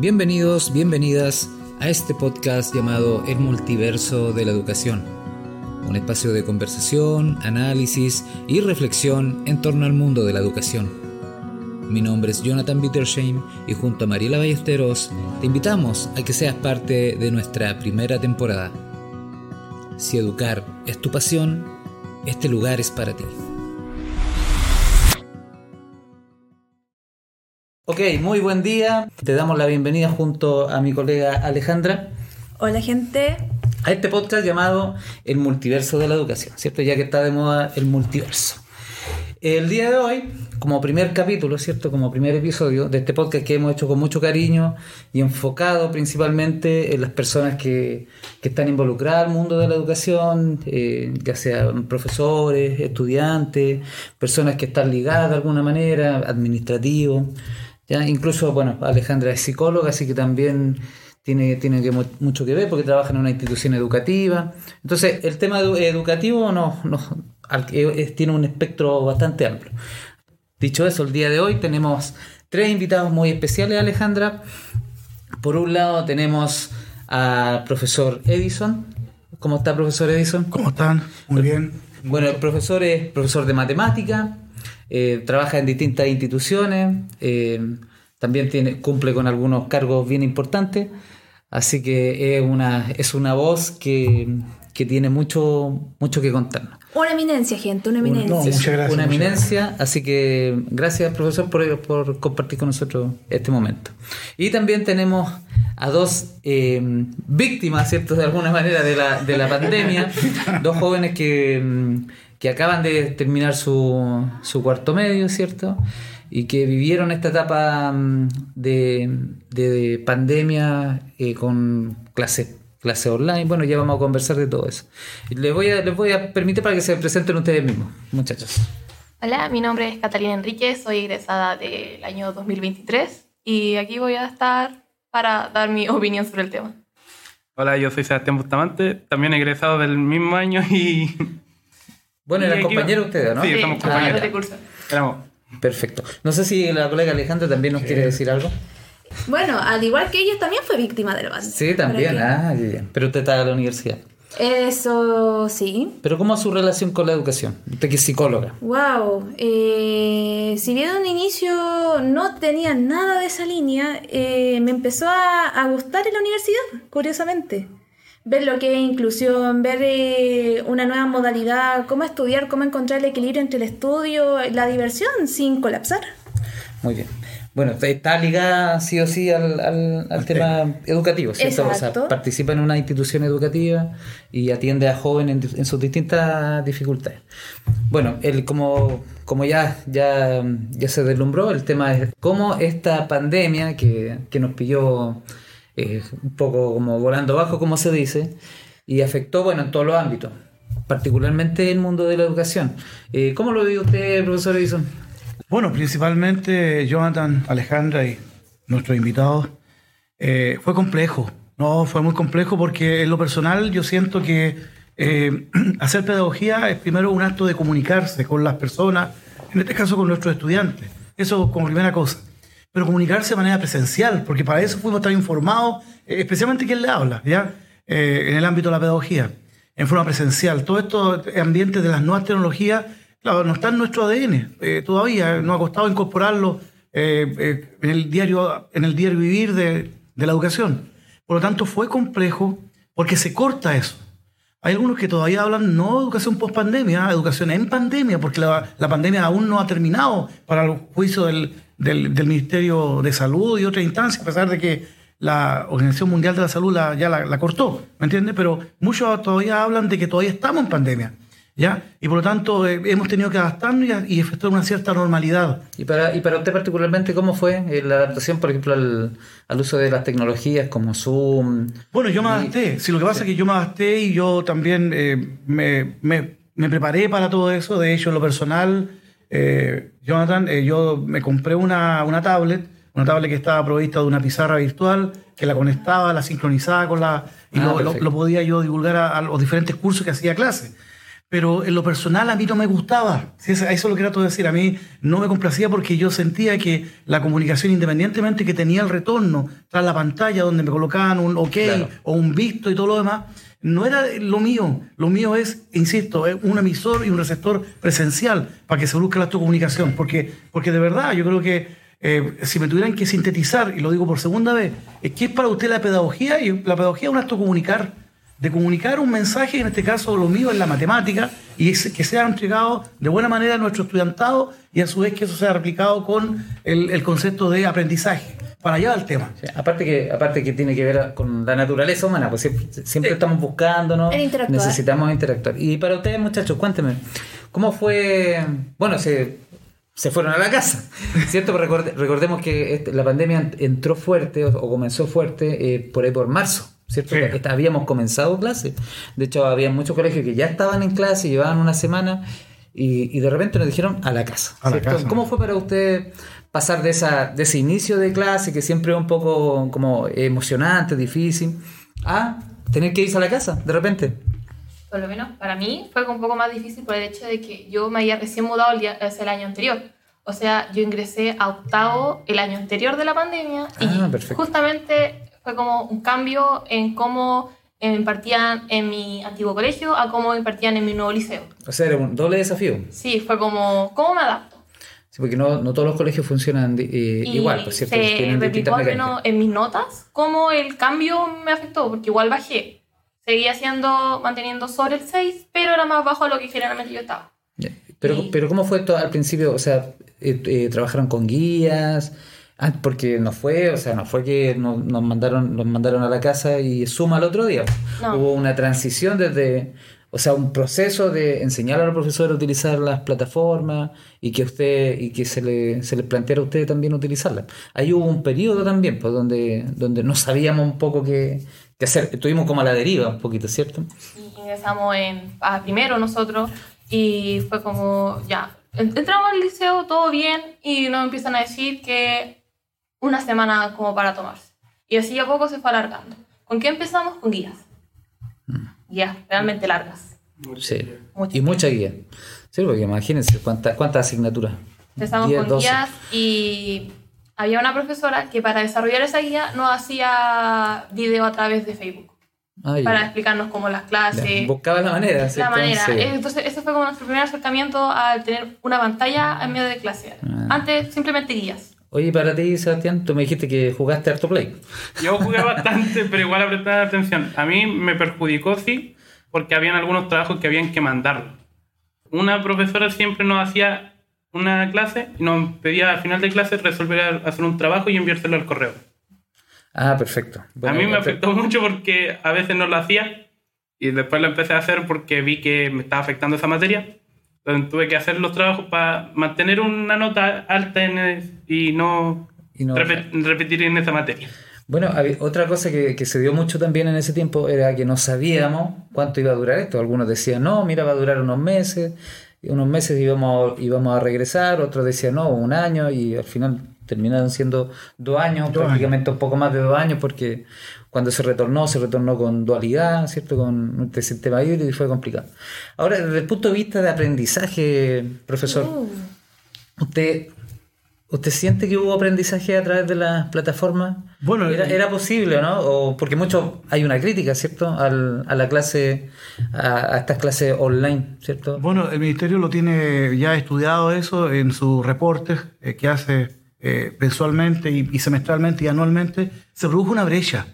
Bienvenidos, bienvenidas a este podcast llamado El Multiverso de la Educación, un espacio de conversación, análisis y reflexión en torno al mundo de la educación. Mi nombre es Jonathan Bittersheim y junto a Mariela Ballesteros te invitamos a que seas parte de nuestra primera temporada. Si educar es tu pasión, este lugar es para ti. Ok, muy buen día. Te damos la bienvenida junto a mi colega Alejandra Hola gente. a este podcast llamado El Multiverso de la Educación, ¿cierto? Ya que está de moda el multiverso. El día de hoy, como primer capítulo, ¿cierto? Como primer episodio de este podcast que hemos hecho con mucho cariño y enfocado principalmente en las personas que, que están involucradas al mundo de la educación, eh, ya sean profesores, estudiantes, personas que están ligadas de alguna manera, administrativos. ¿Ya? Incluso, bueno, Alejandra es psicóloga, así que también tiene, tiene que mu- mucho que ver porque trabaja en una institución educativa. Entonces, el tema edu- educativo no, no, tiene un espectro bastante amplio. Dicho eso, el día de hoy tenemos tres invitados muy especiales, Alejandra. Por un lado tenemos al profesor Edison. ¿Cómo está, profesor Edison? ¿Cómo están? Muy bien. Bueno, el profesor es profesor de matemática, eh, trabaja en distintas instituciones, eh, también tiene, cumple con algunos cargos bien importantes, así que es una, es una voz que, que tiene mucho, mucho que contarnos. Una eminencia, gente, una no, eminencia. Muchas gracias, Una muchas eminencia, así que gracias profesor por, por compartir con nosotros este momento. Y también tenemos a dos eh, víctimas, ¿cierto? De alguna manera de la, de la pandemia, dos jóvenes que, mm, que acaban de terminar su, su cuarto medio, ¿cierto? Y que vivieron esta etapa mm, de, de pandemia eh, con clases clase online. Bueno, ya vamos a conversar de todo eso. Les voy a, les voy a permitir para que se presenten ustedes mismos, muchachos. Hola, mi nombre es Catalina Enríquez, soy egresada del año 2023 y aquí voy a estar para dar mi opinión sobre el tema. Hola, yo soy Sebastián Bustamante, también egresado del mismo año y Bueno, eran compañeros ustedes, ¿no? Sí, somos compañeros. de curso. éramos Perfecto. No sé si la colega Alejandra también nos quiere decir algo. Bueno, al igual que ellos, también fue víctima del bando. Sí, también. Ah, ya. Pero usted está en la universidad. Eso sí. Pero ¿cómo es su relación con la educación? Usted que es psicóloga. Wow. eh, si bien en un inicio no tenía nada de esa línea, eh, me empezó a, a gustar en la universidad, curiosamente. Ver lo que es inclusión, ver eh, una nueva modalidad, cómo estudiar, cómo encontrar el equilibrio entre el estudio, la diversión sin colapsar. Muy bien. Bueno, está ligada sí o sí al, al- al tema educativo, ¿cierto? O sea, participa en una institución educativa y atiende a jóvenes en sus distintas dificultades. Bueno, el, como, como ya, ya, ya se deslumbró, el tema es cómo esta pandemia que, que nos pilló un poco como volando bajo, como se dice, y afectó, bueno, en todos los ámbitos, particularmente el mundo de la educación. Eh, ¿Cómo lo vive usted, profesor Edison? Bueno, principalmente Jonathan, Alejandra y nuestros invitados. eh, fue complejo, no, fue muy complejo porque en lo personal yo siento que eh, hacer pedagogía es primero un acto de comunicarse con las personas, en este caso con nuestros estudiantes. Eso como primera cosa. Pero comunicarse de manera presencial, porque para eso fuimos tan informados, eh, especialmente quien le habla, ¿ya? Eh, en el ámbito de la pedagogía, en forma presencial. Todo esto ambiente de las nuevas tecnologías, claro, no está en nuestro ADN eh, todavía, nos ha costado incorporarlo en, el diario, en el diario vivir de, de la educación. Por lo tanto, fue complejo porque se corta eso. Hay algunos que todavía hablan no educación post pandemia, educación en pandemia, porque la pandemia aún no ha terminado para el juicio del, del, del Ministerio de Salud y otras instancias, a pesar de que la Organización Mundial de la Salud la- ya la, la cortó, ¿me entiendes? Pero muchos todavía hablan de que todavía estamos en pandemia, ¿ya? Y por lo tanto eh, hemos tenido que adaptarnos y, efectuar una cierta normalidad. Y para, y para usted particularmente, ¿cómo fue eh, la adaptación, por ejemplo, al, al uso de las tecnologías como Zoom? Bueno, yo me adapté. Si lo que pasa es que yo me adapté y yo también eh, me, me- me preparé para todo eso. De hecho, en lo personal, eh, Jonathan, eh, yo me compré una, una tablet, una tablet que estaba provista de una pizarra virtual, que la conectaba, la sincronizaba con la... y Ah, lo, lo- perfecto. lo podía yo divulgar a, a los diferentes cursos que hacía clase. pero en lo personal a mí no me gustaba. Eso eso es lo que trato de decir. A mí no me complacía porque yo sentía que la comunicación, independientemente que tenía el retorno tras la pantalla donde me colocaban un ok Claro. o un visto y todo lo demás, no era lo mío. Lo mío es, insisto, un emisor y un receptor presencial para que se produzca la comunicación. Porque, porque de verdad, yo creo que eh, si me tuvieran que sintetizar, y lo digo por segunda vez, es que es para usted la pedagogía, y la pedagogía es un acto comunicar, de comunicar un mensaje, en este caso lo mío es la matemática, y que sea entregado de buena manera a nuestro estudiantado, y a su vez que eso sea replicado con el, el concepto de aprendizaje. Para allá va el tema. Sí, Aparte que, aparte que tiene que ver con la naturaleza humana, pues siempre, siempre estamos buscando, ¿no? El interactuar. Necesitamos interactuar. Y para ustedes, muchachos, cuéntenme, ¿cómo fue? Bueno, se, se fueron a la casa, ¿cierto? Pero recorde- recordemos que este- la pandemia entró fuerte o, o comenzó fuerte eh, por ahí por marzo, ¿cierto? Sí. Habíamos comenzado clases. De hecho, había muchos colegios que ya estaban en clase, llevaban una semana y, y de repente nos dijeron a la casa. A la ¿cierto? casa. ¿Cómo fue para usted pasar de, esa, de ese inicio de clase, que siempre es un poco como emocionante, difícil, a tener que irse a la casa de repente? Por lo menos para mí fue un poco más difícil por el hecho de que yo me había recién mudado el, día, el año anterior. O sea, yo ingresé a octavo el año anterior de la pandemia y Ah, perfecto. justamente fue como un cambio en cómo eh, impartían en mi antiguo colegio a cómo impartían en mi nuevo liceo. O sea, era un doble desafío. Sí, fue como, ¿cómo me adapto? Sí, porque no, no todos los colegios funcionan eh, Y igual, pues cierto, se tienen replicó al menos en mis notas cómo el cambio me afectó, porque igual bajé. Seguía siendo, manteniendo sobre el 6, pero era más bajo de lo que generalmente yo estaba. Ya. Pero, pero ¿cómo fue esto al principio? O sea, eh, eh, ¿trabajaron con guías? Ah, porque no fue, o sea, no fue que nos, nos mandaron, nos mandaron a la casa y suma al otro día. No. Hubo una transición desde, o sea, un proceso de enseñar a los profesores a utilizar las plataformas y que usted, y que se le, se les planteara a ustedes también utilizarlas. Ahí hubo un periodo también, pues, donde, donde no sabíamos un poco qué, qué hacer. Estuvimos como a la deriva un poquito, ¿cierto? Y ingresamos en, a primero nosotros y fue como, ya, en- entramos al liceo, todo bien, y nos empiezan a decir que una semana como para tomarse. Y así a poco se fue alargando. ¿Con qué empezamos? Con guías. Guías realmente largas. Sí. Muchas Y mucha guía. Sí, porque imagínense cuántas cuántas asignaturas. Empezamos 10, con 12. guías y había una profesora que para desarrollar esa guía nos hacía video a través de Facebook. Ah. Para explicarnos cómo las Ya, clases, Buscaba la manera, la manera. Sí. Entonces, ese fue como nuestro primer acercamiento al tener una pantalla en medio de clase. Ah. Antes, simplemente guías. Oye, para ti, Sebastián, tú me dijiste que jugaste harto play. Yo jugué bastante, pero igual a prestar atención. A mí me perjudicó, sí, porque habían algunos trabajos que habían que mandarlo. Una profesora siempre nos hacía una clase y nos pedía al final de clase resolver hacer un trabajo y enviárselo al correo. Ah, perfecto. Bueno, a mí me afectó mucho porque a veces no lo hacía y después lo empecé a hacer porque vi que me estaba afectando esa materia. Entonces tuve que hacer los trabajos para mantener una nota alta en el- y no, Y no- repe- repetir en esa materia. Bueno, otra cosa que, que se dio mucho también en ese tiempo era que no sabíamos cuánto iba a durar esto. Algunos decían, no, mira, va a durar unos meses, y unos meses íbamos, íbamos a regresar, otros decían, no, un año, y al final terminaron siendo dos años, Dos prácticamente un poco más de dos años, porque cuando se retornó, se retornó con dualidad, ¿cierto? Con este sistema híbrido y fue complicado. Ahora, desde el punto de vista de aprendizaje, profesor, ¿usted, ¿usted siente que hubo aprendizaje a través de las plataformas? Bueno, ¿Era, eh, era posible no? O porque mucho hay una crítica, ¿cierto? Al- a la clase, a, a estas clases online, ¿cierto? Bueno, el ministerio lo tiene ya estudiado eso en sus reportes eh, que hace eh, mensualmente y, y semestralmente y anualmente. Se produjo una brecha.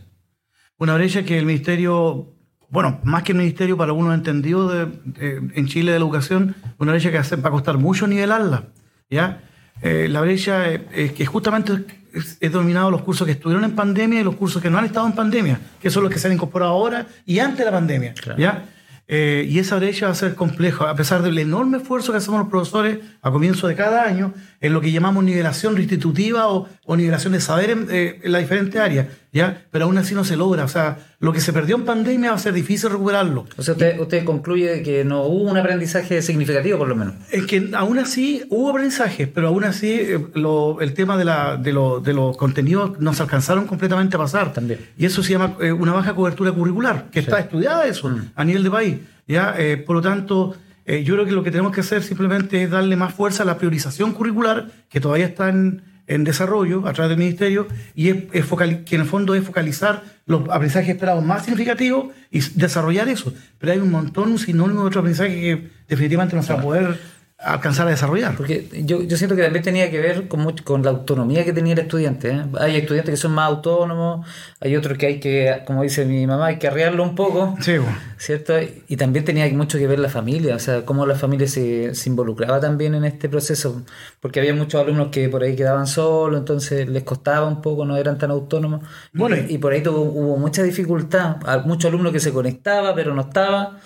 Una brecha que el ministerio, bueno, más que el ministerio, para algunos entendidos de, de- en Chile de la educación, una brecha que hace- va a costar mucho nivelarla. ¿ya? Eh, la brecha eh, es que justamente es, es dominado los cursos que estuvieron en pandemia y los cursos que no han estado en pandemia, que son los que se han incorporado ahora y antes de la pandemia. ¿ya? Eh, y esa brecha va a ser compleja, a pesar del enorme esfuerzo que hacemos los profesores a comienzo de cada año en lo que llamamos nivelación restitutiva o, o nivelación de saber en, eh, en las diferentes áreas, ¿ya? Pero aún así no se logra. O sea, lo que se perdió en pandemia va a ser difícil recuperarlo. O sea, usted, usted concluye que no hubo un aprendizaje significativo, por lo menos. Es que aún así hubo aprendizaje, pero aún así eh, lo- el tema de, la, de, lo- de los contenidos no se alcanzaron completamente a pasar. También. Y eso se llama eh, una baja cobertura curricular, que está estudiada eso a nivel de país. ¿ya? Eh, por lo tanto, yo creo que lo que tenemos que hacer simplemente es darle más fuerza a la priorización curricular, que todavía está en, en desarrollo a través del Ministerio, y es, es focal- que en el fondo es focalizar los aprendizajes esperados más significativos y desarrollar eso. Pero hay un montón, un sinónimo de otro aprendizaje que definitivamente no se va a poder alcanzar a desarrollar. Porque yo, yo siento que también tenía que ver con, mucho- con la autonomía que tenía el estudiante. ¿eh? Hay estudiantes que son más autónomos, hay otros que hay que, como dice mi mamá, hay que arrearlo un poco. Sí. ¿Cierto? Y también tenía mucho que ver la familia, o sea, cómo la familia se, se involucraba también en este proceso, porque había muchos alumnos que por ahí quedaban solos, entonces les costaba un poco, no eran tan autónomos. Bueno, y, y por ahí tuvo- hubo mucha dificultad, muchos alumnos que se conectaba, pero no estaba,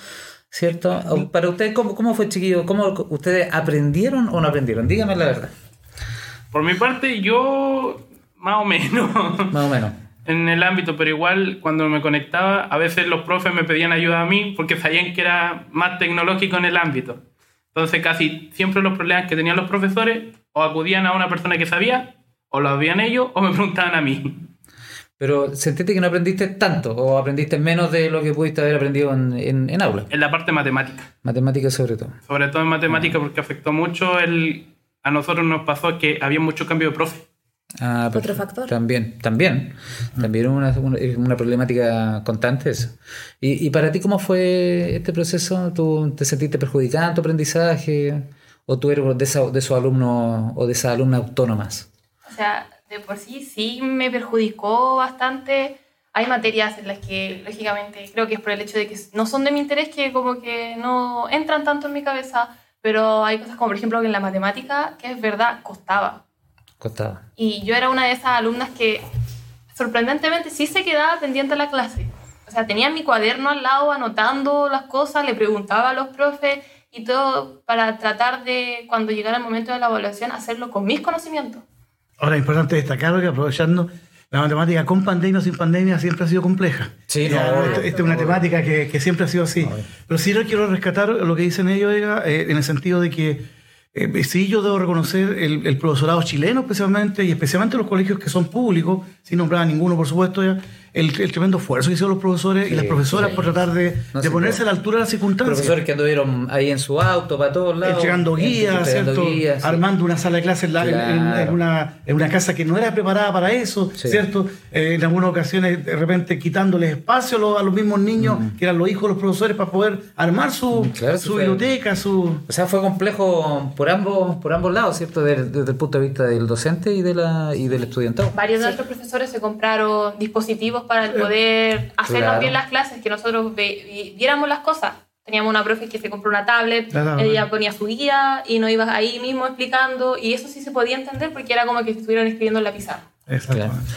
¿cierto? Para ustedes, ¿cómo, cómo fue, chiquillo? ¿Cómo ustedes aprendieron o no aprendieron? Dígame la verdad, Por mi parte, yo más o menos más o menos. en el ámbito, pero igual cuando me conectaba, a veces los profes me pedían ayuda a mí porque sabían que era más tecnológico en el ámbito. Entonces casi siempre los problemas que tenían los profesores o acudían a una persona que sabía, o lo habían ellos, o me preguntaban a mí. Pero ¿sentiste que no aprendiste tanto o aprendiste menos de lo que pudiste haber aprendido en, en, en aula? En la parte matemática. Matemáticas sobre todo. Sobre todo en matemática porque afectó mucho el... A nosotros nos pasó que había mucho cambio de profe. Ah, Otro factor. También, también. También una, una, es una problemática constante eso. ¿Y, ¿Y para ti cómo fue este proceso? ¿Tú te sentiste perjudicado en tu aprendizaje? ¿O tú eres de, esa- de esos alumnos o de esas alumnas autónomas? O sea, de por sí sí me perjudicó bastante. Hay materias en las que, lógicamente, creo que es por el hecho de que no son de mi interés que como que no entran tanto en mi cabeza, pero hay cosas como, por ejemplo, que en la matemática, que es verdad, costaba. Costaba. Y yo era una de esas alumnas que sorprendentemente sí se quedaba pendiente a la clase. O sea, tenía mi cuaderno al lado anotando las cosas, le preguntaba a los profes y todo para tratar de, cuando llegara el momento de la evaluación, hacerlo con mis conocimientos. Ahora es importante destacar que aprovechando la matemática con pandemia o sin pandemia siempre ha sido compleja. Sí, no, esta es una temática que, que siempre ha sido así. Pero sí yo quiero rescatar lo que dicen ellos, eh, en el sentido de que eh, sí yo debo reconocer el, el profesorado chileno especialmente, y especialmente los colegios que son públicos, sin nombrar a ninguno por supuesto ya, el, el tremendo esfuerzo que hicieron los profesores y las profesoras por tratar de, No, de ponerse a la altura de las circunstancias. Profesores que anduvieron ahí en su auto para todos lados. entregando guías, ¿cierto? guías, sí. Armando una sala de clases en, la- en- en- Claro. en una, en una casa que no era preparada para eso, Sí. ¿cierto? Eh, en algunas ocasiones, de repente, quitándoles espacio a los, a los mismos niños, que eran los hijos de los profesores, para poder armar su, Mm, claro, su biblioteca, su... O sea, fue complejo por ambos, por ambos lados, ¿cierto? Desde, desde el punto de vista del docente y, de la, y del estudiantado. Varios de nuestros profesores se compraron dispositivos para el poder hacernos Claro. bien las clases, que nosotros viéramos las cosas. Teníamos una profe que se compró una tablet, La tablet. ella ponía su guía y nos iba ahí mismo explicando, y eso sí se podía entender porque era como que estuvieran escribiendo en la pizarra. Exactamente.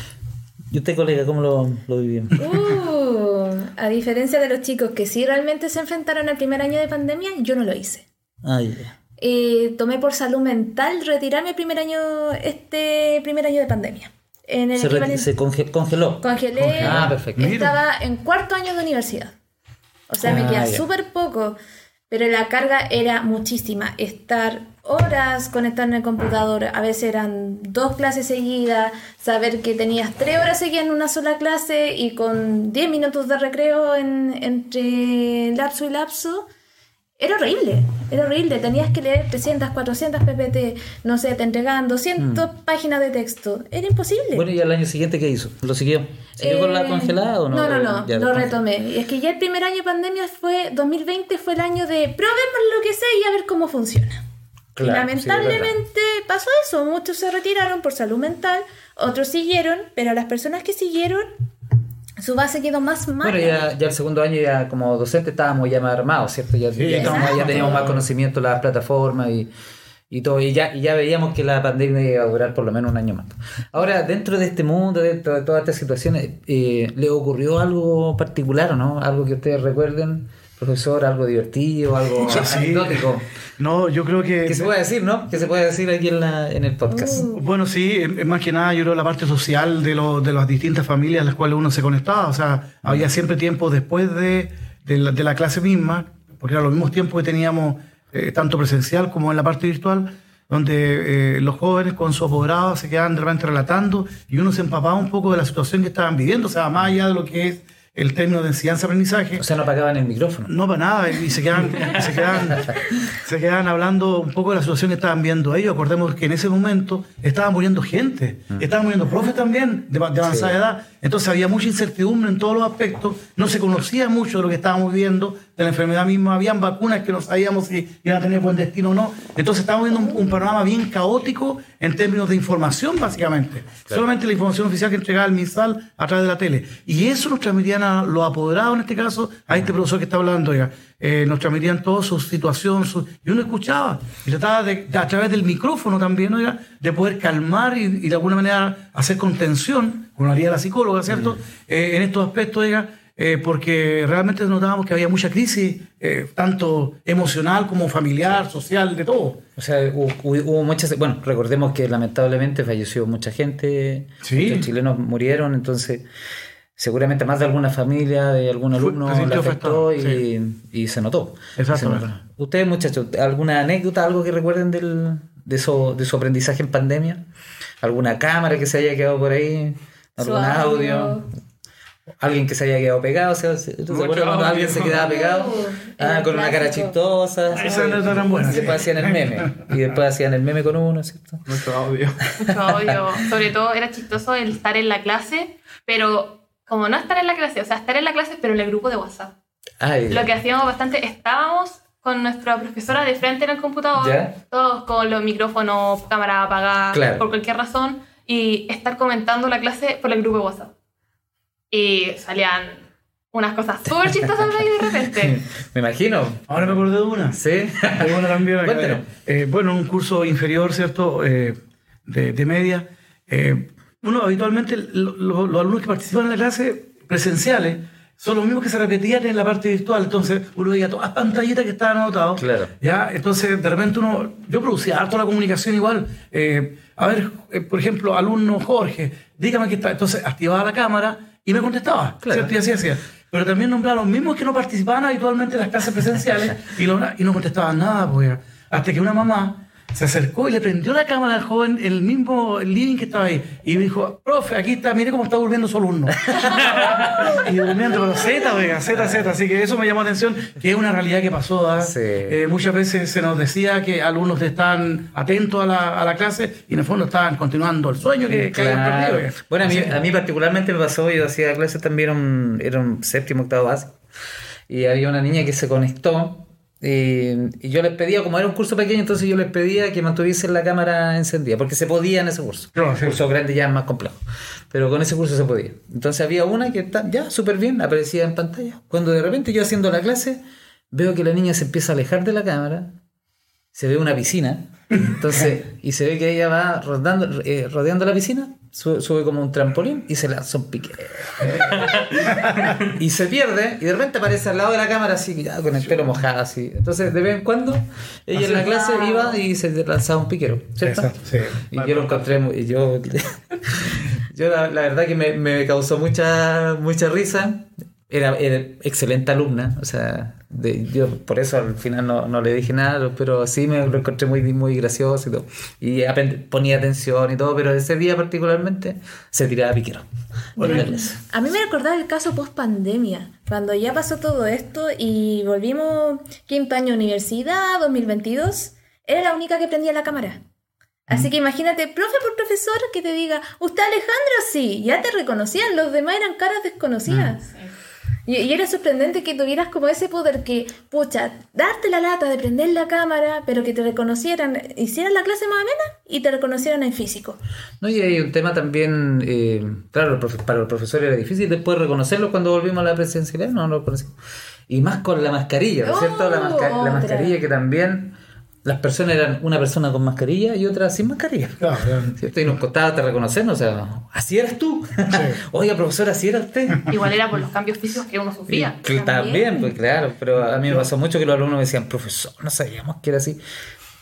¿Y usted, colega, cómo lo, lo vivió? Uh, a diferencia de los chicos que sí realmente se enfrentaron al primer año de pandemia, yo no lo hice. Ah. Eh, tomé por salud mental retirarme el primer año, este primer año de pandemia. En el Se, re- equivalente- se conge- congeló. congelé, Ah, perfecto. estaba en cuarto año de universidad. O sea, me Ah, queda súper poco, pero la carga era muchísima. Estar horas conectado en el computador, a veces eran dos clases seguidas, saber que tenías tres horas seguidas en una sola clase y con 10 minutos de recreo en- entre lapso y lapso. Era horrible, era horrible. Tenías que leer 300, 400 PPT, no sé, te entregaban 200 páginas de texto. Era imposible. Mm. Bueno, ¿y al año siguiente qué hizo? ¿Lo siguió? ¿Siguió con la Eh, congelada o no? No, no, no, Ya lo retomé. Y es que ya el primer año de pandemia fue, 2020 fue el año de probemos lo que sé y a ver cómo funciona. Claro, y sí, lamentablemente pasó eso. Muchos se retiraron por salud mental, otros siguieron, pero las personas que siguieron, su base quedó más mala. Bueno, ya, ya el segundo año ya como docente estábamos ya más armados, ¿cierto? Ya, teníamos más conocimiento de las plataformas y, y todo, y ya, y ya veíamos que la pandemia iba a durar por lo menos un año más. Ahora, dentro de este mundo, dentro de todas estas situaciones, eh, ¿le ocurrió algo particular o no? Algo que ustedes recuerden, profesor, algo divertido, algo Sí. anecdótico. No, yo creo que... Que se puede decir, ¿no? Que se puede decir aquí en, la, en el podcast. Uh. Bueno, sí, más que nada yo creo la parte social de, lo- de las distintas familias a las cuales uno se conectaba. O sea, había siempre tiempo después de, de la, de la clase misma, porque eran los mismos tiempos que teníamos eh, tanto presencial como en la parte virtual, donde eh, los jóvenes con su apoderado se quedaban de repente relatando y uno se empapaba un poco de la situación que estaban viviendo. O sea, más allá de lo que es el término de enseñanza-aprendizaje. O sea, no apagaban el micrófono. No para nada, y se quedan, se, quedan, se quedan hablando un poco de la situación que estaban viendo ellos. Acordemos que en ese momento estaban muriendo gente, estaban muriendo profes también de, de avanzada Sí. edad. Entonces había mucha incertidumbre en todos los aspectos, no se conocía mucho de lo que estábamos viendo, de la enfermedad misma, habían vacunas que no sabíamos si iban a tener buen destino o no. Entonces estábamos viendo un, un panorama bien caótico en términos de información, básicamente. Solamente la información oficial que entregaba el MinSal a través de la tele. Y eso nos transmitían a los apoderados, en este caso, a este profesor que está hablando, oiga. Eh, nos transmitían toda su situación, su- y uno escuchaba, y trataba de, de- a través del micrófono también, oiga, de poder calmar y, y de alguna manera hacer contención, como lo haría la psicóloga, ¿cierto? Eh, en estos aspectos, oiga, eh, porque realmente notábamos que había mucha crisis, eh, tanto emocional como familiar, social, de todo. O sea, hubo, hubo muchas. Bueno, recordemos que lamentablemente falleció mucha gente. Sí. Muchos chilenos murieron, entonces. Seguramente más de alguna familia, de algún alumno se le afectó y, afectado, y se notó. Exactamente. Se notó. Ustedes, muchachos, ¿alguna anécdota, algo que recuerden del, de, su, de su aprendizaje en pandemia? ¿Alguna cámara que se haya quedado por ahí? Su ¿Algún audio? audio. ¿Alguien que se haya quedado pegado? O sea, ¿se- ¿te Mucho acuerdas cuando alguien se quedaba pegado? Ah, el con una cara chistosa. Esas anécdotas eran buenas, Y después hacían el meme. Y después hacían el meme con uno, ¿cierto? Mucho audio. Mucho audio. Sobre todo era chistoso el estar en la clase, pero como no estar en la clase, o sea, estar en la clase, pero en el grupo de WhatsApp. Ay, Lo que hacíamos bastante, estábamos con nuestra profesora de frente en el computador, ¿Ya? todos con los micrófonos, cámara apagada, Claro. por cualquier razón, y estar comentando la clase por el grupo de WhatsApp. Y salían unas cosas súper chistosas de ahí de repente. me imagino. Ahora me acordé de una. ¿Sí? Hay una también. Eh, bueno, un curso inferior, ¿cierto? Eh, de, de media. Eh, uno, habitualmente, lo- lo- los alumnos que participan en la clase presenciales son los mismos que se repetían en la parte virtual. Entonces, uno veía todas las pantallitas que estaban anotadas. Claro. ¿ya? Entonces, de repente uno, yo producía harto la comunicación igual. Eh, a ver, eh, por ejemplo, alumno Jorge, dígame qué está. Entonces, activaba la cámara y me contestaba. Claro. ¿cierto? Y así hacía. Pero también nombraba a los mismos que no participaban habitualmente en las clases presenciales y, lo- y no contestaban nada, pues. Hasta que una mamá se acercó y le prendió la cámara al joven en el mismo living que estaba ahí. Y me dijo, profe, aquí está, mire cómo está durmiendo su alumno. y durmiendo, pero Z, oiga, Z, Z. Así que eso me llamó la atención, que es una realidad que pasó. ¿ah? Sí. Eh, muchas veces se nos decía que alumnos están atentos a la, a la clase y en el fondo estaban continuando el sueño que, que habían Claro. perdido. oiga. Bueno, a mí, a mí particularmente me pasó, yo hacía clases también, era un, era un séptimo, octavo básico, y había una niña que se conectó, y, y yo les pedía, como era un curso pequeño, entonces yo les pedía que mantuviesen la cámara encendida, porque se podía en ese curso. El sí. curso grande ya es más complejo, pero con ese curso se podía. Entonces había una que está ya súper bien, aparecía en pantalla. Cuando de repente yo haciendo la clase, veo que la niña se empieza a alejar de la cámara, se ve una piscina, entonces, y se ve que ella va rodando, eh, rodeando la piscina, sube, sube como un trampolín y se lanza un pique. y se pierde, y de repente aparece al lado de la cámara así, con el pelo mojado así. Entonces, de vez en cuando, ella en la clase iba y se lanzaba un piquero, ¿cierto? Exacto, sí. Y yo lo encontré muy. y Yo, yo la, la verdad que me, me causó mucha, mucha risa. Era, era excelente alumna, o sea, de- yo por eso al final no, no le dije nada, pero sí me lo encontré muy, muy gracioso y todo. Y aprend- ponía atención y todo, pero ese día particularmente se tiraba piquero. A mí me recordaba el caso post pandemia, cuando ya pasó todo esto y volvimos quinto año universidad, 2022, era la única que prendía la cámara. Así que imagínate, profe por profesor, que te diga, ¿usted Alejandro? Sí, ya te reconocían, los demás eran caras desconocidas. Y, y era sorprendente que tuvieras como ese poder que, pucha, darte la lata de prender la cámara, pero que te reconocieran, hicieran la clase más amena y te reconocieran en físico. No, y hay un tema también, eh, claro, para el profesor era difícil después reconocerlo cuando volvimos a la presencialidad, no lo conocimos. Y más con la mascarilla, ¿no es cierto? La, masca- la otra. mascarilla que también las personas eran una persona con mascarilla y otra sin mascarilla. Claro, claro. ¿Cierto? Y nos costaba te reconocernos, o sea, así eras tú. Oiga, profesor, así era usted. Igual era por los cambios físicos que uno sufría. También, pues claro, pero a mí me pasó mucho que los alumnos me decían, profesor, no sabíamos que era así.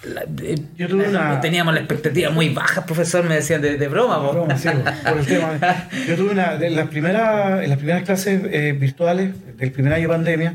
La- eh, Yo tuve una- Teníamos la expectativa muy baja, profesor, me decían de, de broma. po. Broma, sí, por el tema. Yo tuve una, de las primeras, en las primeras clases eh, virtuales del primer año de pandemia,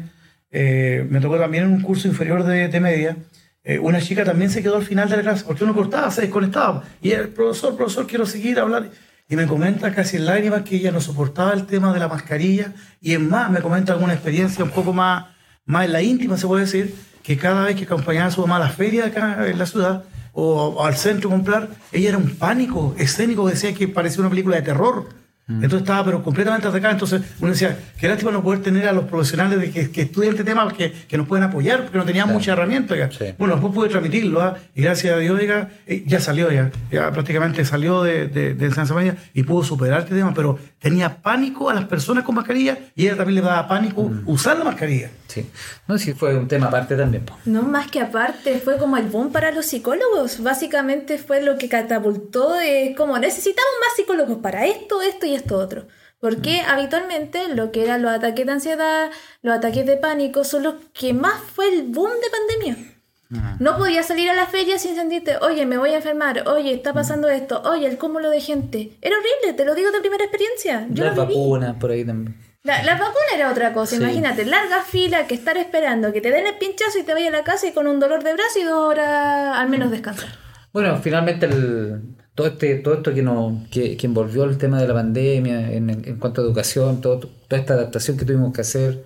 eh, me tocó también en un curso inferior de, de media, eh, una chica también se quedó al final de la clase, porque uno cortaba, se desconectaba, y el profesor, profesor, quiero seguir a hablar. y me comenta casi en lágrimas que ella no soportaba el tema de la mascarilla y en más me comenta alguna experiencia un poco más, más en la íntima, se puede decir, que cada vez que acompañaba a su mamá a la feria acá en la ciudad o, al centro comprar, ella era un pánico escénico, decía que parecía una película de terror. Entonces estaba pero completamente atacada. Entonces uno decía, qué lástima no poder tener a los profesionales de que, que estudian este tema que, que nos pueden apoyar, porque no tenían Claro. mucha herramienta. oiga. Sí. Bueno, después pude transmitirlo, ¿ah? y gracias a Dios, oiga, eh, ya salió, ya, ya prácticamente salió de, de, de enseñanza media y pudo superar este tema, pero tenía pánico a las personas con mascarilla y ella también le daba pánico usar la mascarilla. Sí. No, sí, fue un tema aparte también. po. No, más que aparte, fue como el boom para los psicólogos. Básicamente fue lo que catapultó, eh, como necesitamos más psicólogos para esto, esto y esto otro. Porque habitualmente lo que eran los ataques de ansiedad, los ataques de pánico, son los que más fue el boom de pandemia. No podías salir a la feria sin sentirte, oye, me voy a enfermar, oye, está pasando esto, oye, el cúmulo de gente. Era horrible, te lo digo de primera experiencia. Yo Las vacunas por ahí también. La, la vacuna era otra cosa, Sí. imagínate, larga fila, que estar esperando, que te den el pinchazo y te vayas a la casa y con un dolor de brazo y dos horas al menos descansar. Bueno, finalmente el, todo este todo esto que nos que, que envolvió el tema de la pandemia en, en cuanto a educación, todo, toda esta adaptación que tuvimos que hacer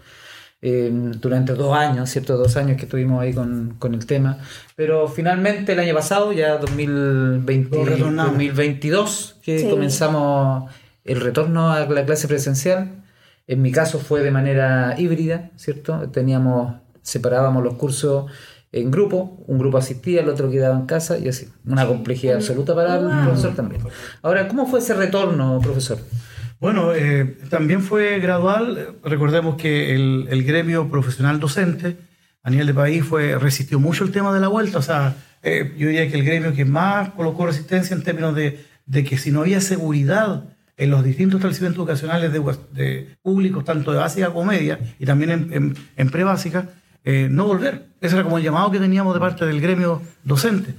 eh, durante dos años, ¿cierto? Dos años que estuvimos ahí con, con el tema. Pero finalmente el año pasado, ya 2020, Lo retornamos. 2022, que Sí. comenzamos el retorno a la clase presencial. En mi caso fue de manera híbrida, ¿cierto? Teníamos, separábamos los cursos en grupo, un grupo asistía, el otro quedaba en casa y así. Una complejidad absoluta para el profesor también. Ahora, ¿cómo fue ese retorno, profesor? Bueno, eh, también fue gradual. Recordemos que el, el gremio profesional docente a nivel de país fue, resistió mucho el tema de la vuelta. O sea, eh, yo diría que el gremio que más colocó resistencia en términos de, de que si no había seguridad en los distintos establecimientos educacionales de, de públicos, tanto de básica como media, y también en, en, en prebásica, eh, no volver. Ese era como el llamado que teníamos de parte del gremio docente.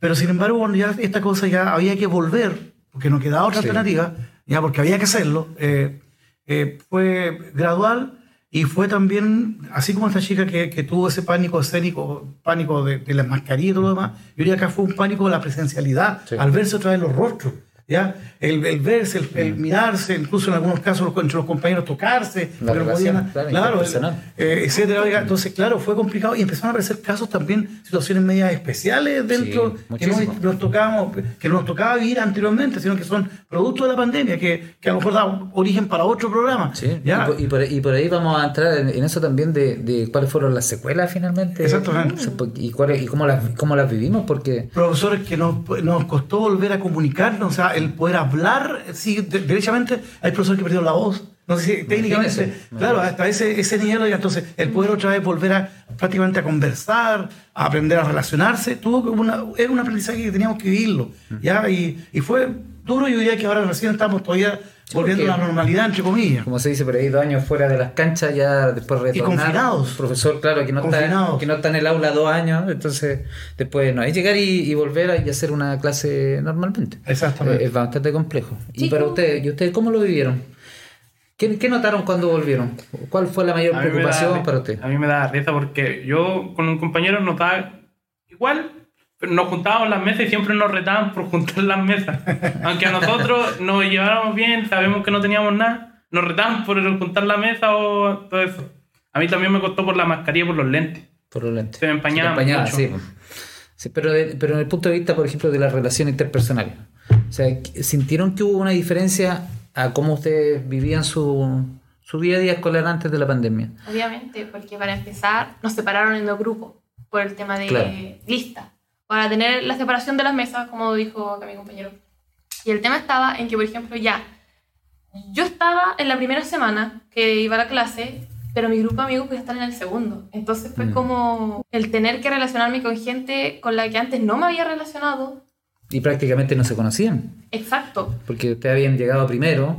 Pero sin embargo, cuando ya esta cosa ya había que volver, porque no quedaba otra Sí. alternativa, ya porque había que hacerlo, eh, eh, fue gradual y fue también, así como esta chica que, que tuvo ese pánico escénico, pánico de, de las mascarillas y todo lo demás, yo diría que fue un pánico de la presencialidad, Sí. al verse otra vez los rostros. ¿Ya? El, el verse, el, el Mm. mirarse, incluso en algunos casos los- entre los compañeros tocarse, La relación, podían- claro, claro, interpersonal. eh, etcétera. Entonces, claro, fue complicado y empezaron a aparecer casos también, situaciones medias especiales dentro Sí, que no muchísimo. nos tocábamos, que no nos tocaba vivir anteriormente, sino que son producto de la pandemia, que, que a lo mejor da origen para otro programa. Sí, ¿ya? Y, por, y por- ahí vamos a entrar en, en eso también de, de cuáles fueron las secuelas finalmente. Exactamente. Por- Y, cuáles- y cómo, las, cómo las vivimos, porque profesores que nos, nos costó volver a comunicarnos, o sea, el poder hablar, sí, de- derechamente, hay profesores que perdieron la voz. No sé si técnicamente, Imagínese. claro, hasta ese, ese nivel, oiga, entonces el poder otra vez volver a prácticamente a conversar, a aprender a relacionarse, tuvo que una, era un aprendizaje que teníamos que vivirlo, ¿ya? Y, y fue duro, yo diría que ahora recién estamos todavía volviendo a la normalidad, entre comillas. como se dice por ahí, dos años fuera de las canchas, ya después retornar. confinados. Profesor, claro, que no, está, que no está en el aula dos años, entonces después no, es llegar y, y volver a y hacer una clase normalmente. Exactamente. Eh, Es bastante complejo. Y Sí, para ¿cómo? ustedes, ¿y ustedes cómo lo vivieron? ¿Qué, qué notaron cuando volvieron? ¿Cuál fue la mayor preocupación da- para usted? A mí me da risa porque yo con un compañero notaba igual, nos juntábamos las mesas y siempre nos retaban por juntar las mesas. Aunque a nosotros nos lleváramos bien, sabemos que no teníamos nada, nos retaban por juntar la mesa o todo eso. A mí también me costó por la mascarilla y por los lentes. Por los lentes. Se me empañaba Se te empañaba, mucho. sí. Sí, pero, de- pero en el punto de vista, por ejemplo, de la relación interpersonal. O sea, ¿sintieron que hubo una diferencia a cómo ustedes vivían su, su día a día escolar antes de la pandemia? Obviamente, porque para empezar nos separaron en dos grupos por el tema de Claro. lista, para tener la separación de las mesas, como dijo acá mi compañero. Y el tema estaba en que, por ejemplo, ya, yo estaba en la primera semana que iba a la clase, pero mi grupo de amigos podía estar en el segundo. Entonces fue Mm. como el tener que relacionarme con gente con la que antes no me había relacionado. Y prácticamente no se conocían, Exacto. porque ustedes habían llegado primero,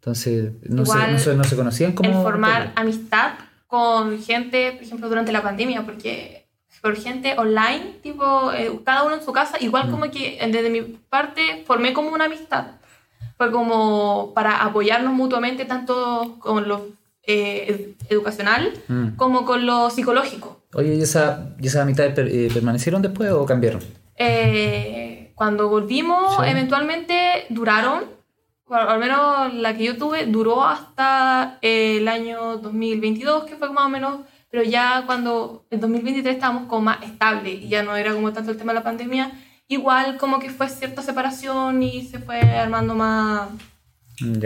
entonces no, se, no, se, no se conocían como... el formar amistad con gente, por ejemplo, durante la pandemia, porque por gente online, tipo, eh, cada uno en su casa, igual como que desde mi parte formé como una amistad. Fue como para apoyarnos mutuamente, tanto con lo eh, ed- educacional Mm. como con lo psicológico. Oye, ¿y, esa, ¿y esas amistades per- eh, permanecieron después o cambiaron? Eh, cuando volvimos, Sí. eventualmente duraron, bueno, al menos la que yo tuve, duró hasta el año 2022, que fue más o menos, pero ya cuando en 2023 estábamos como más estable y ya no era como tanto el tema de la pandemia, igual como que fue cierta separación y se fue armando más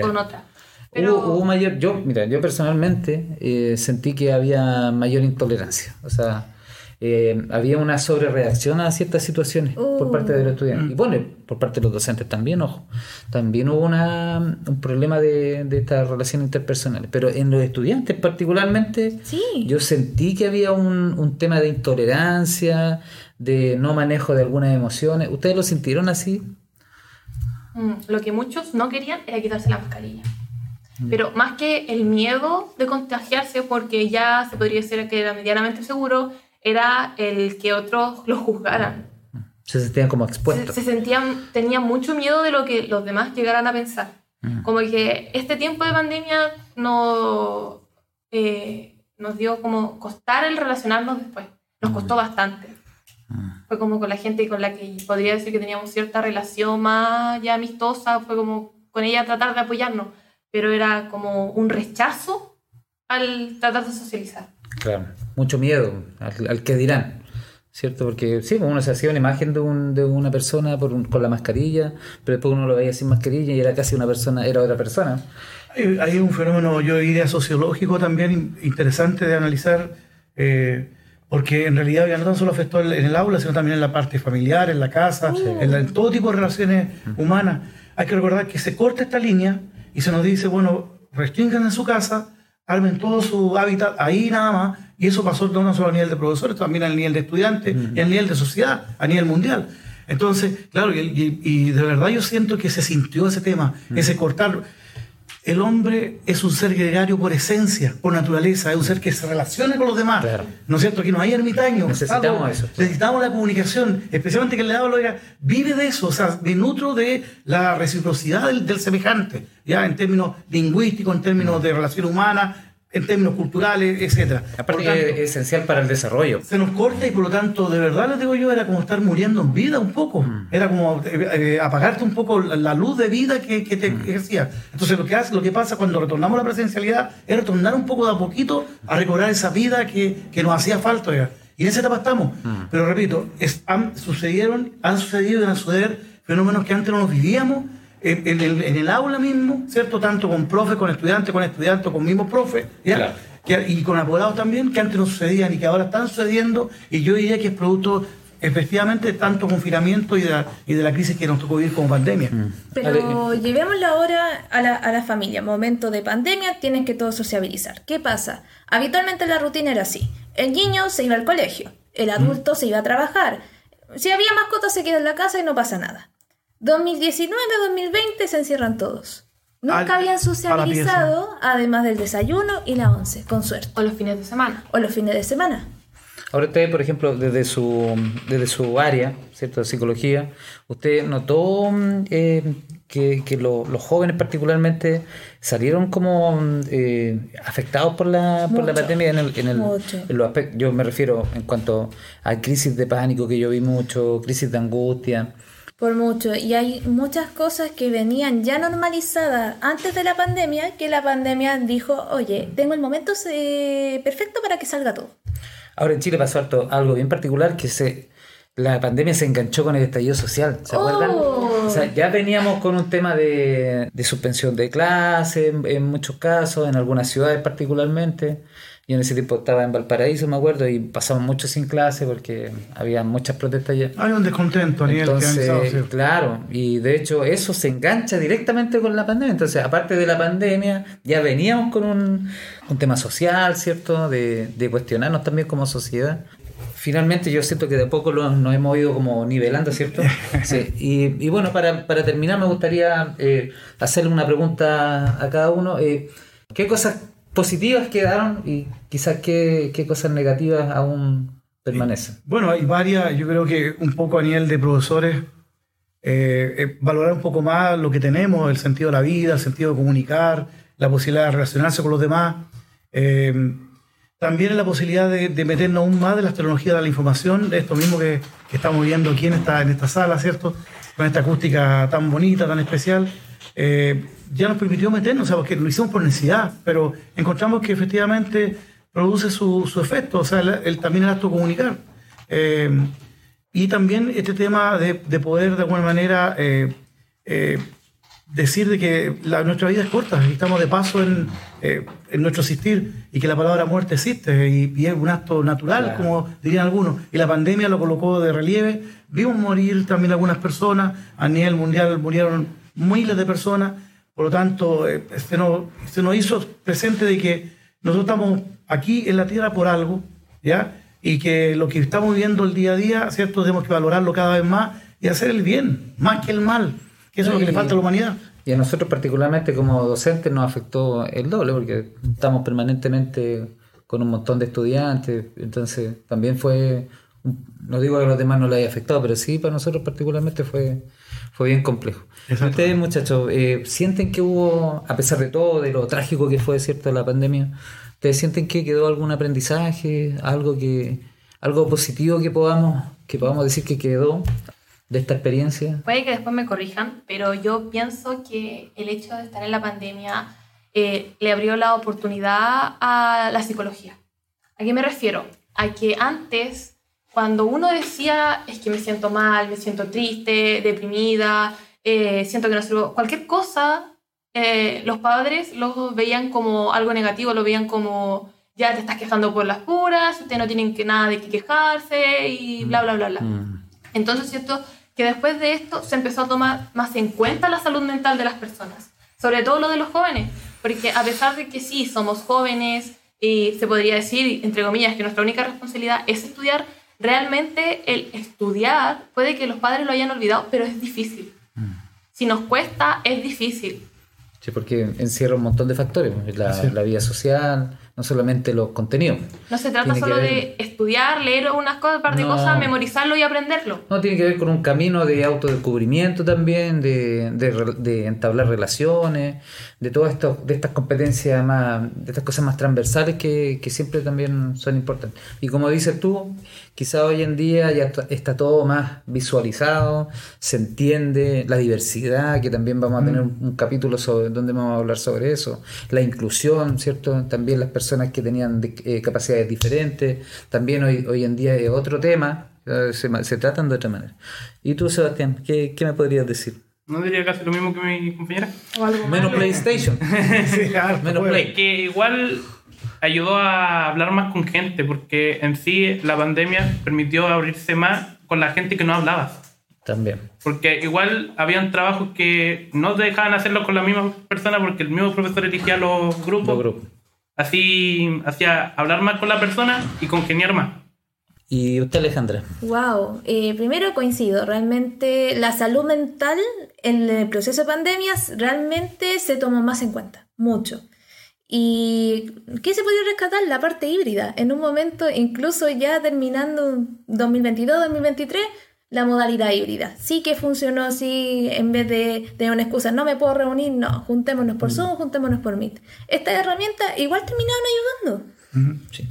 con otra. Pero Hubo, hubo mayor, yo, mira, yo personalmente eh, sentí que había mayor intolerancia. O sea, eh, había una sobrereacción a ciertas situaciones por Uh. parte de los estudiantes. Y bueno, por parte de los docentes también, ojo. También hubo una, un problema de, de estas relaciones interpersonales. Pero en los estudiantes particularmente, Sí. yo sentí que había un, un tema de intolerancia, de no manejo de algunas emociones. ¿Ustedes lo sintieron así? mm, lo que muchos no querían era quitarse la mascarilla. Pero más que el miedo de contagiarse, porque ya se podría decir que era medianamente seguro, era el que otros lo juzgaran. Se sentían como se, expuestos. se sentían, tenían mucho miedo de lo que los demás llegaran a pensar. Mm. Como que este tiempo de pandemia no, eh, nos dio como costar el relacionarnos después. Nos costó bastante. Fue como con la gente con la que podría decir que teníamos cierta relación más ya amistosa, fue como con ella tratar de apoyarnos, pero era como un rechazo al tratar de socializar. Claro, mucho miedo al, al que dirán, ¿cierto? Porque sí, pues uno se hacía una imagen de, un- de una persona por un- con la mascarilla, pero después uno lo veía sin mascarilla y era casi una persona, era otra persona. Hay, hay un fenómeno, yo diría, sociológico también in- interesante de analizar, eh, porque en realidad ya no tan solo afectó en el aula, sino también en la parte familiar, en la casa, en, la- en todo tipo de relaciones humanas. Hay que recordar que se corta esta línea y se nos dice, bueno, restringan en su casa, armen todo su hábitat ahí nada más, y eso pasó no solo a nivel de profesores, también a nivel de estudiantes y a nivel de sociedad, a nivel mundial. Entonces, claro, y, y- y de verdad yo siento que se sintió ese tema, ese cortar. El hombre es un ser gregario por esencia, por naturaleza, es un ser que se relaciona con los demás. Claro. ¿No es cierto? Que no hay ermitaños. Necesitamos Algo- eso. Necesitamos la comunicación, especialmente que el lado oiga, vive de eso, o sea, me nutro de la reciprocidad del, del semejante, ya en términos lingüísticos, en términos de relación humana, en términos culturales, etcétera. Aparte tanto, es esencial para el desarrollo. se nos corta y por lo tanto, de verdad les digo yo, era como estar muriendo en vida un poco. Era como eh, eh, apagarte un poco la, luz de vida que, que te ejercía. Entonces lo que hace, lo que pasa cuando retornamos a la presencialidad es retornar un poco de a poquito a recobrar esa vida que, que nos hacía falta. ya. Y en esa etapa estamos. Pero repito, es- han, sucedieron, han sucedido y van a suceder fenómenos que antes no los vivíamos. En, en el, en el aula mismo, ¿cierto? Tanto con profe, con estudiantes, con estudiantes, con mismos profes, ¿ya? Claro. que- y con apoderados también, que antes no sucedían y que ahora están sucediendo, y yo diría que es producto efectivamente de tanto confinamiento y de la, y de la crisis que nos tocó vivir como pandemia. Pero llevémoslo ahora a la, a la familia. Momento de pandemia, tienen que todos sociabilizar. ¿Qué pasa? Habitualmente la rutina era así. El niño se iba al colegio, el adulto se iba a trabajar. Si había mascotas se queda en la casa y no pasa nada. 2019-2020 se encierran todos. Nunca Al- habían sociabilizado, además del desayuno y la once, con suerte. O los fines de semana. O los fines de semana. Ahora usted, por ejemplo, desde su, desde su área, ¿cierto? De psicología, ¿usted notó eh, que, que lo- los jóvenes particularmente salieron como eh, afectados por la, por la pandemia en, el, en, el- Mucho. en los aspectos? Yo me refiero en cuanto a crisis de pánico que yo vi mucho, crisis de angustia. Por mucho. Y hay muchas cosas que venían ya normalizadas antes de la pandemia, que la pandemia dijo, oye, tengo el momento eh, perfecto para que salga todo. Ahora en Chile pasó algo bien particular que se la pandemia se enganchó con el estallido social, ¿se acuerdan? Oh. O sea, ya veníamos con un tema de, de suspensión de clases en, en muchos casos, en algunas ciudades particularmente. Yo en ese tiempo estaba en Valparaíso, me acuerdo, y pasamos mucho sin clase porque había muchas protestas allá. Hay un descontento a nivel ¿cierto? claro, y de hecho eso se engancha directamente con la pandemia. Entonces, aparte de la pandemia, ya veníamos con un, un tema social, ¿cierto? De, de cuestionarnos también como sociedad. Finalmente yo siento que de poco lo- nos hemos ido como nivelando, ¿cierto? Sí. Y, y bueno, para, para terminar me gustaría eh, hacerle una pregunta a cada uno. Eh, ¿Qué cosas positivas quedaron y quizás qué, qué cosas negativas aún permanecen? Bueno, hay varias, yo creo que un poco a nivel de profesores, eh, eh, valorar un poco más lo que tenemos, el sentido de la vida, el sentido de comunicar, la posibilidad de relacionarse con los demás. Eh, también la posibilidad de, de meternos aún más de las tecnologías de la información, esto mismo que, que estamos viendo aquí en esta, en esta sala, ¿cierto? Con esta acústica tan bonita, tan especial. Eh, ya nos permitió meternos, o sea, porque lo hicimos por necesidad, pero encontramos que efectivamente produce su, su efecto, o sea, el, el- también el acto comunicar. Eh, y también este tema de, de poder de alguna manera eh, eh, decir de que la- nuestra vida es corta y estamos de paso en, eh, en nuestro existir y que la palabra muerte existe y, y es un acto natural, Claro. como dirían algunos. Y la pandemia lo colocó de relieve. Vimos morir también algunas personas, a nivel mundial murieron miles de personas, por lo tanto eh, se, nos, se nos hizo presente de que nosotros estamos aquí en la tierra por algo, ¿ya? Y que lo que estamos viviendo el día a día, ¿cierto? Tenemos que valorarlo cada vez más y hacer el bien, más que el mal, que eso es lo que le falta a la humanidad. Y a nosotros particularmente como docentes nos afectó el doble porque estamos permanentemente con un montón de estudiantes, entonces también fue, no digo que a los demás no le haya afectado, pero sí para nosotros particularmente fue, fue bien complejo. Exacto. Ustedes muchachos, eh, ¿sienten que hubo, a pesar de todo, de lo trágico que fue cierto la pandemia, ¿ustedes sienten que quedó algún aprendizaje, algo que algo positivo que podamos, que podamos decir que quedó de esta experiencia? Puede que después me corrijan, pero yo pienso que el hecho de estar en la pandemia eh, le abrió la oportunidad a la psicología. ¿A qué me refiero? A que antes, cuando uno decía, es que me siento mal, me siento triste, deprimida, eh, siento que no sirvo, cualquier cosa, eh, los padres lo veían como algo negativo, lo veían como, ya te estás quejando por las puras, ustedes no tienen que nada de qué quejarse y bla, bla, bla, bla. Mm. Entonces siento que después de esto se empezó a tomar más en cuenta la salud mental de las personas, sobre todo lo de los jóvenes, porque a pesar de que sí, somos jóvenes y se podría decir, entre comillas, que nuestra única responsabilidad es estudiar, realmente el estudiar puede que los padres lo hayan olvidado, pero es difícil. Si nos cuesta, es difícil. Sí, porque encierra un montón de factores, pues, la, la vida social, no solamente los contenidos. No se trata Tiene solo ver- de estudiar, leer unas cosas, un par de No. cosas, memorizarlo y aprenderlo. No, tiene que ver con un camino de autodescubrimiento también, de, de, entablar relaciones, de todas estas, de estas competencias más, de estas cosas más transversales que, que siempre también son importantes. Y como dices tú, quizá hoy en día ya está- está todo más visualizado, se entiende la diversidad, que también vamos a tener un, un capítulo sobre donde vamos a hablar sobre eso, la inclusión, ¿cierto? También las personas que tenían de- eh, capacidades diferentes, también hoy, hoy en día es otro tema, eh, se, se tratan de otra manera. ¿Y tú, Sebastián, qué, qué me podrías decir? No diría casi lo mismo que mi compañera. O algo Menos malo. PlayStation. Sí, harto, Menos bueno. Play. Que igual ayudó a hablar más con gente, porque en sí la pandemia permitió abrirse más con la gente que no hablaba. También. Porque igual habían trabajos que no te dejaban hacerlo con la misma persona porque el mismo profesor elegía los grupos. Los grupos. Así hacía hablar más con la persona y congeniar más. ¿Y usted, Alejandra? Wow, eh, primero coincido, realmente la salud mental en el proceso de pandemias realmente se tomó más en cuenta, mucho. ¿Y qué se podía rescatar? La parte híbrida. En un momento, incluso ya terminando 2022-2023, la modalidad híbrida. Sí que funcionó, sí, en vez de tener una excusa, no me puedo reunir, no, juntémonos por Zoom, juntémonos por Meet. Estas herramientas igual terminaron ayudando. Sí.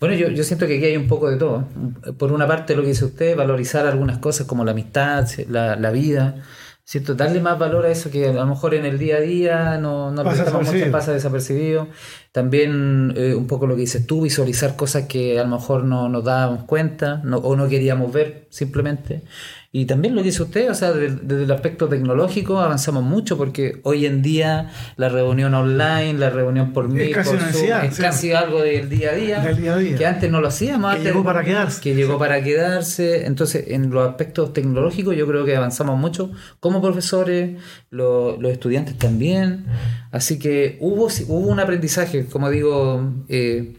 Bueno, yo, yo siento que aquí hay un poco de todo. Por una parte, lo que dice usted, valorizar algunas cosas como la amistad, la, la vida, ¿cierto? Darle más valor a eso que a lo mejor en el día a día no, no Pasa prestamos mucho, pasa desapercibido. También eh, un poco lo que dices tú, visualizar cosas que a lo mejor no nos dábamos cuenta no- o no queríamos ver simplemente. Y también lo que dice usted, o sea, desde, desde el aspecto tecnológico avanzamos mucho porque hoy en día la reunión online, la reunión por Meet, casi por Zoom, es sí. casi algo del día a día, Del día a día. que antes no lo hacíamos. Que antes- llegó para quedarse. Que llegó para quedarse. Entonces, en los aspectos tecnológicos yo creo que avanzamos mucho como profesores, lo- los estudiantes también. Así que hubo, hubo un aprendizaje, como digo, eh,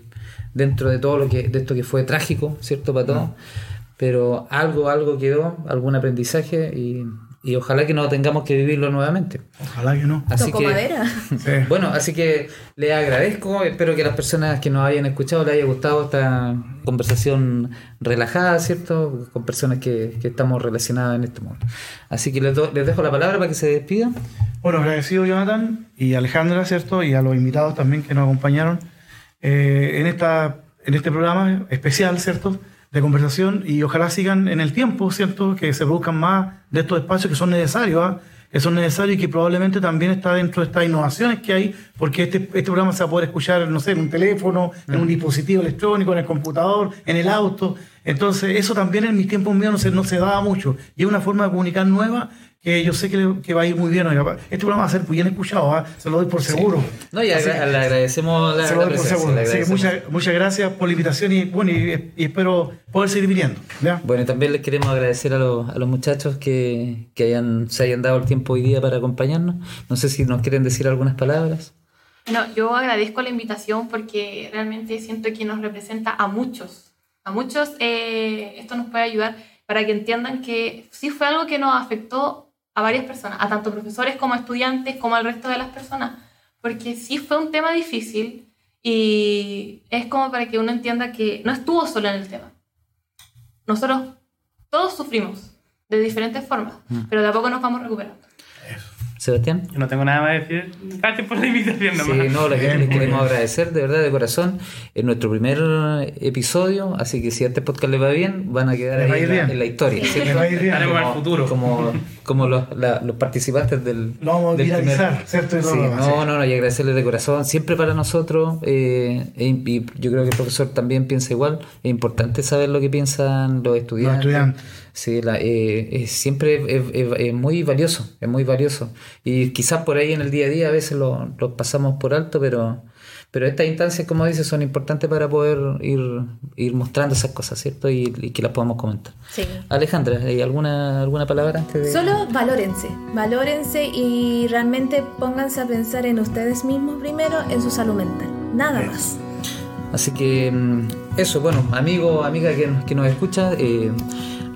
dentro de todo lo que, de esto que fue trágico, ¿cierto? Para todos. Pero algo, algo quedó, algún aprendizaje y, y ojalá que no tengamos que vivirlo nuevamente. Ojalá que no. Así Tocó que, madera. Sí. bueno, así que les agradezco, espero que a las personas que nos hayan escuchado les haya gustado esta conversación relajada, ¿cierto? Con personas que, que estamos relacionadas en este mundo. Así que les, do- les dejo la palabra para que se despidan. Bueno, agradecido Jonathan y Alejandra, ¿cierto? Y a los invitados también que nos acompañaron eh, en, esta, en este programa especial, ¿cierto? De conversación y ojalá sigan en el tiempo, ¿cierto? Que se produzcan más de estos espacios que son necesarios, ¿ah? eso es necesario y que probablemente también está dentro de estas innovaciones que hay, porque este, este programa se va a poder escuchar, no sé, en un teléfono, en un dispositivo electrónico, en el computador, en el auto. Entonces, eso también en mis tiempos míos no se, no se daba mucho. Y es una forma de comunicar nueva que yo sé que, le- que va a ir muy bien. Oiga, Este programa va a ser bien escuchado, ¿ah? se lo doy por seguro. No, y Así- le agradecemos la, se lo doy por seguro. Así que muchas, muchas gracias por la invitación y, bueno, y, y espero poder seguir viniendo. ¿ya? Bueno, y también les queremos agradecer a los, a los muchachos que, que hayan, se hayan dado el tiempo hoy día para acompañarnos. No sé si nos quieren decir algunas palabras. Bueno, yo agradezco la invitación porque realmente siento que nos representa a muchos. A muchos eh, esto nos puede ayudar para que entiendan que sí fue algo que nos afectó a varias personas, a tanto profesores como estudiantes, como al resto de las personas. Porque sí fue un tema difícil y es como para que uno entienda que no estuvo solo en el tema. Nosotros todos sufrimos de diferentes formas, pero de a poco nos vamos recuperando. Sebastián. Yo no tengo nada más que decir. Gracias por la invitación nomás. Sí, no, les, Bien, les queremos agradecer de verdad de corazón. Es nuestro primer episodio, así que si a este podcast les va bien, van a quedar ahí en la, en la historia. Les va a ir bien. Como- al futuro. Como, como los, la- los participantes del. Lo vamos a viralizar, ¿cierto? Y Sí, no, sí. no, no, y agradecerles de corazón. Siempre para nosotros, eh, e- y yo creo que el profesor también piensa igual. Es importante saber lo que piensan los estudiantes. estudiantes. Sí, la, eh, es- siempre es, es- es muy valioso, es muy valioso. Y quizás por ahí en el día a día a veces lo, lo pasamos por alto, pero, pero estas instancias, como dices, son importantes para poder ir, ir mostrando esas cosas, ¿cierto? Y, y que las podamos comentar. Sí. Alejandra, ¿hay alguna, alguna palabra antes de...? Solo valórense, valórense y realmente pónganse a pensar en ustedes mismos primero, en su salud mental. Nada más. Así que mm, eso, bueno, amigo, amiga que, nos- que nos escucha, eh,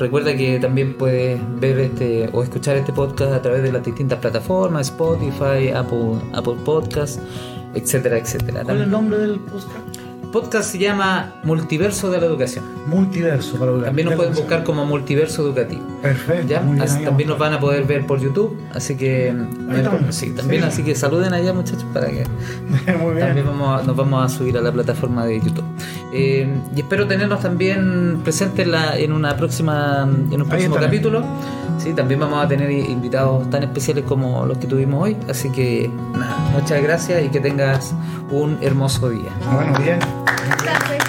recuerda que también puedes ver este o escuchar este podcast a través de las distintas plataformas, Spotify, Apple, Apple Podcast, etcétera, etcétera. ¿Cuál es el nombre del podcast? El podcast se llama Multiverso de la Educación. Multiverso. Para También nos pueden buscar como Multiverso Educativo. Perfecto. ¿Ya? muy bien, Así- ahí también nos van a poder ver por YouTube, así que sí, también Sí. así que saluden allá muchachos para que Muy bien. también vamos a- nos vamos a subir a la plataforma de YouTube. Eh, y espero tenernos también presentes en, la- en una próxima en un próximo capítulo. Sí, también vamos a tener invitados tan especiales como los que tuvimos hoy. Así que nada, muchas gracias y que tengas un hermoso día. Bueno, bien. Gracias,